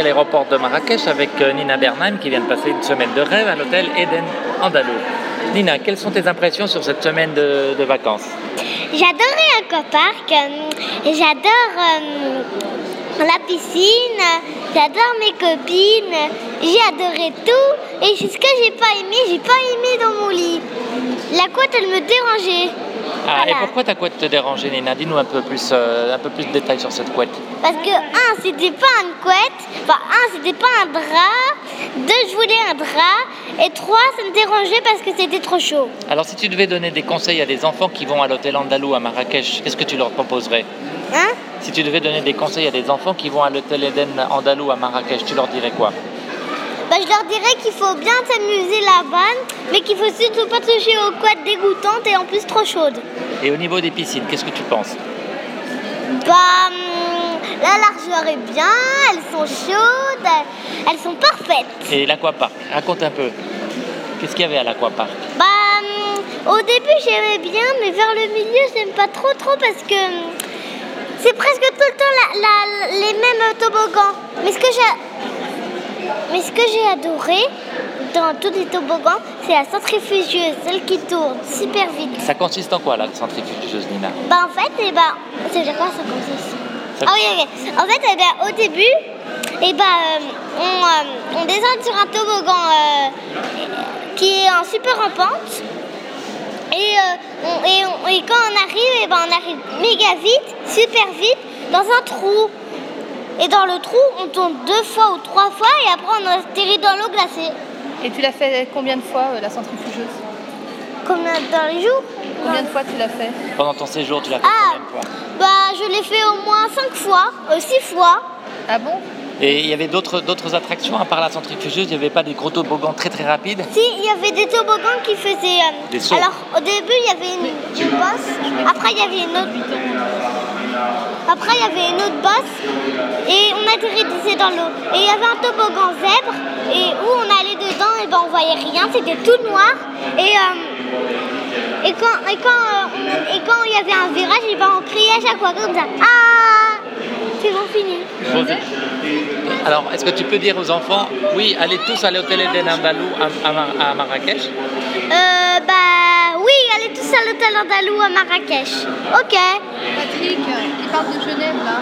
à l'aéroport de Marrakech avec euh, Nina Bernheim qui vient de passer une semaine de rêve à l'hôtel Eden Andalou. Nina, quelles sont tes impressions sur cette semaine de, vacances? J'adorais Aquapark, euh, j'adore euh, la piscine, j'adore mes copines, j'ai adoré tout. Et ce que j'ai pas aimé, j'ai pas aimé dans mon lit. La couette, elle me dérangeait. Ah, et pourquoi ta couette te dérangeait, Nina Dis-nous un peu plus, euh, un peu plus de détails sur cette couette. Parce que, un, c'était pas une couette, enfin, un, c'était pas un drap, deux, je voulais un drap, et trois, ça me dérangeait parce que c'était trop chaud. Alors, si tu devais donner des conseils à des enfants qui vont à l'hôtel Andalou à Marrakech, qu'est-ce que tu leur proposerais? Hein? Si tu devais donner des conseils à des enfants qui vont à l'hôtel Eden Andalou à Marrakech, tu leur dirais quoi? Bah, Je leur dirais qu'il faut bien s'amuser là-bas, mais qu'il faut surtout pas toucher aux couettes dégoûtantes et en plus trop chaudes. Et au niveau des piscines, qu'est-ce que tu penses? Bah, hum, la largeur est bien, elles sont chaudes, elles sont parfaites. Et l'aquapark, raconte un peu. Qu'est-ce qu'il y avait à l'aquapark Bah, hum, au début j'aimais bien, mais vers le milieu j'aime pas trop trop parce que hum, c'est presque tout le temps la- la- les mêmes toboggans. Mais ce que j'ai, mais ce que j'ai adoré dans tous les toboggans, c'est la centrifugeuse, celle qui tourne super vite. Ça consiste en quoi la centrifugeuse, Nina Bah en fait, et bah, c'est déjà quoi ça consiste? Ça- Ah oui, ok. En fait, eh ben, au début, bah, euh, on, euh, on descend sur un toboggan euh, qui est en super en pente. Et, on- et, on- et quand on arrive, et ben, on arrive méga vite, super vite, dans un trou. Et dans le trou, on tombe deux fois ou trois fois et après on atterrit dans l'eau glacée. Et tu l'as fait combien de fois euh, la centrifugeuse Comme dans les jours. Combien de fois tu l'as fait Pendant ton séjour, tu l'as fait Ah, combien de fois bah je l'ai fait au moins cinq fois, euh, six fois. Ah bon Et il y avait d'autres d'autres attractions à part la centrifugeuse Il n'y avait pas des gros toboggans très très rapides Si, il y avait des toboggans qui faisaient. euh, Des sauts. Alors, au début, il y avait une, une bosse. Après, il y avait une autre. Après, il y avait une autre bosse. Et on atterrissait dans l'eau. Et il y avait un toboggan zèbre. Et où on allait dedans, et ben on voyait rien. C'était tout noir. Et. euh, et quand, et, quand, euh, et quand il y avait un virage, et ben on criait à chaque fois comme ça. Ah C'est bon, fini. Alors, est-ce que tu peux dire aux enfants, oui, allez tous à l'hôtel Eden Andalou à, à Mar- à Marrakech? Euh, bah oui, allez tous à l'hôtel Andalou à Marrakech. Ok. Patrick, il parle de Genève là.